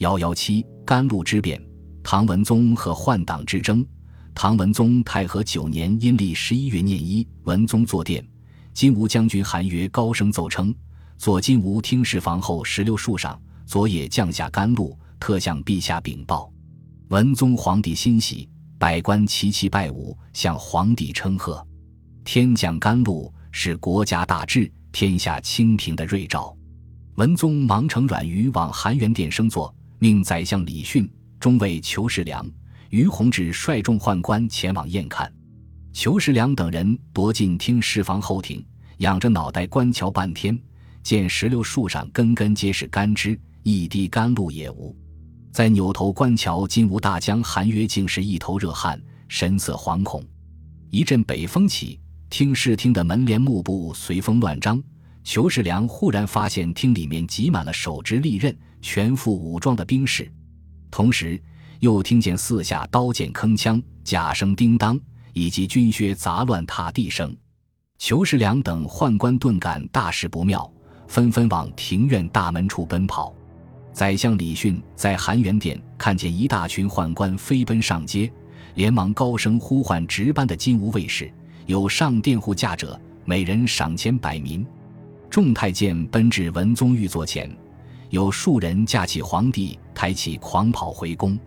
幺幺七甘露之变，唐文宗和宦党之争。唐文宗太和九年阴历十一月廿一，文宗坐殿，金吾将军韩约高声奏称：“左金吾听事房后石榴树上，昨夜降下甘露，特向陛下禀报。”文宗皇帝欣喜，百官齐齐拜舞，向皇帝称贺。天降甘露，是国家大治、天下清平的瑞兆。文宗忙乘阮愚往含元殿升座。命宰相李训、中尉裘世良、于洪志率众宦官前往验看。裘世良等人夺进听事房后庭，仰着脑袋观瞧半天，见石榴树上根根皆是干枝，一滴甘露也无。再扭头观瞧金吾大将韩约，竟是一头热汗，神色惶恐。一阵北风起，听事厅的门帘幕布随风乱张。裘世良忽然发现厅里面挤满了手执利刃。全副武装的兵士，同时又听见四下刀剑铿锵、甲声叮当，以及军靴杂乱踏地声。裘世良等宦官顿感大事不妙，纷纷往庭院大门处奔跑。宰相李训在含元殿看见一大群宦官飞奔上街，连忙高声呼唤值班的金吾卫士：“有上殿护驾者，每人赏钱百民。”众太监奔至文宗御座前。有数人架起皇帝，抬起狂跑回宫。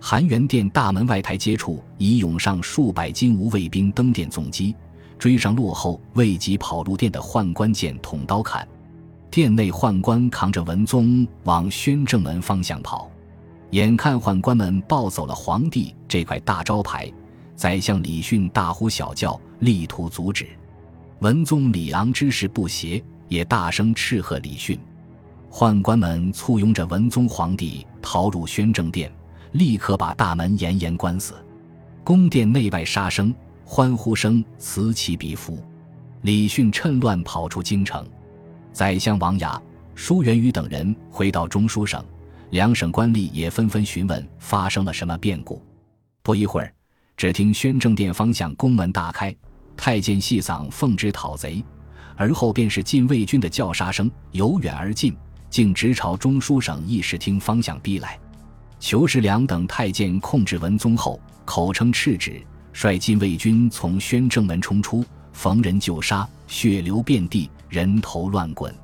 含元殿大门外台阶处已涌上数百金吾卫兵登殿纵击，追上落后未及跑入殿的宦官，见捅刀砍。殿内宦官扛着文宗往宣政门方向跑，眼看宦官们抱走了皇帝这块大招牌，宰相李训大呼小叫，力图阻止。文宗李昂之事不协，也大声斥喝李训。宦官们簇拥着文宗皇帝逃入宣政殿，立刻把大门严严关死。宫殿内外杀声、欢呼声此起彼伏。李训趁乱跑出京城。宰相王雅、舒元宇等人回到中书省，两省官吏也纷纷询问发生了什么变故。不一会儿，只听宣政殿方向宫门大开，太监细嗓奉旨讨贼，而后便是禁卫军的叫杀声由远而近。竟直朝中书省议事厅方向逼来，裘世良等太监控制文宗后，口称敕旨，率禁卫军从宣政门冲出，逢人就杀，血流遍地，人头乱滚。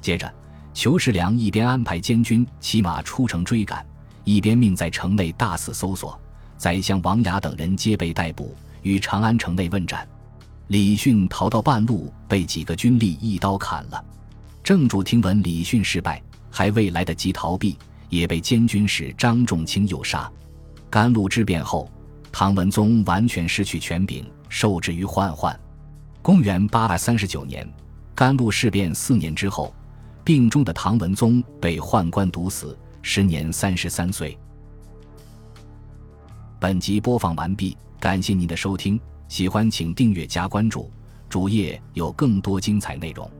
接着，裘世良一边安排监军骑马出城追赶，一边命在城内大肆搜索。宰相王雅等人皆被逮捕，于长安城内问斩。李训逃到半路，被几个军吏一刀砍了。正主听闻李训失败，还未来得及逃避，也被监军使张仲卿诱杀。甘露之变后，唐文宗完全失去权柄，受制于宦宦。公元八百三十九年，甘露事变四年之后，病重的唐文宗被宦官毒死，时年三十三岁。本集播放完毕，感谢您的收听，喜欢请订阅加关注，主页有更多精彩内容。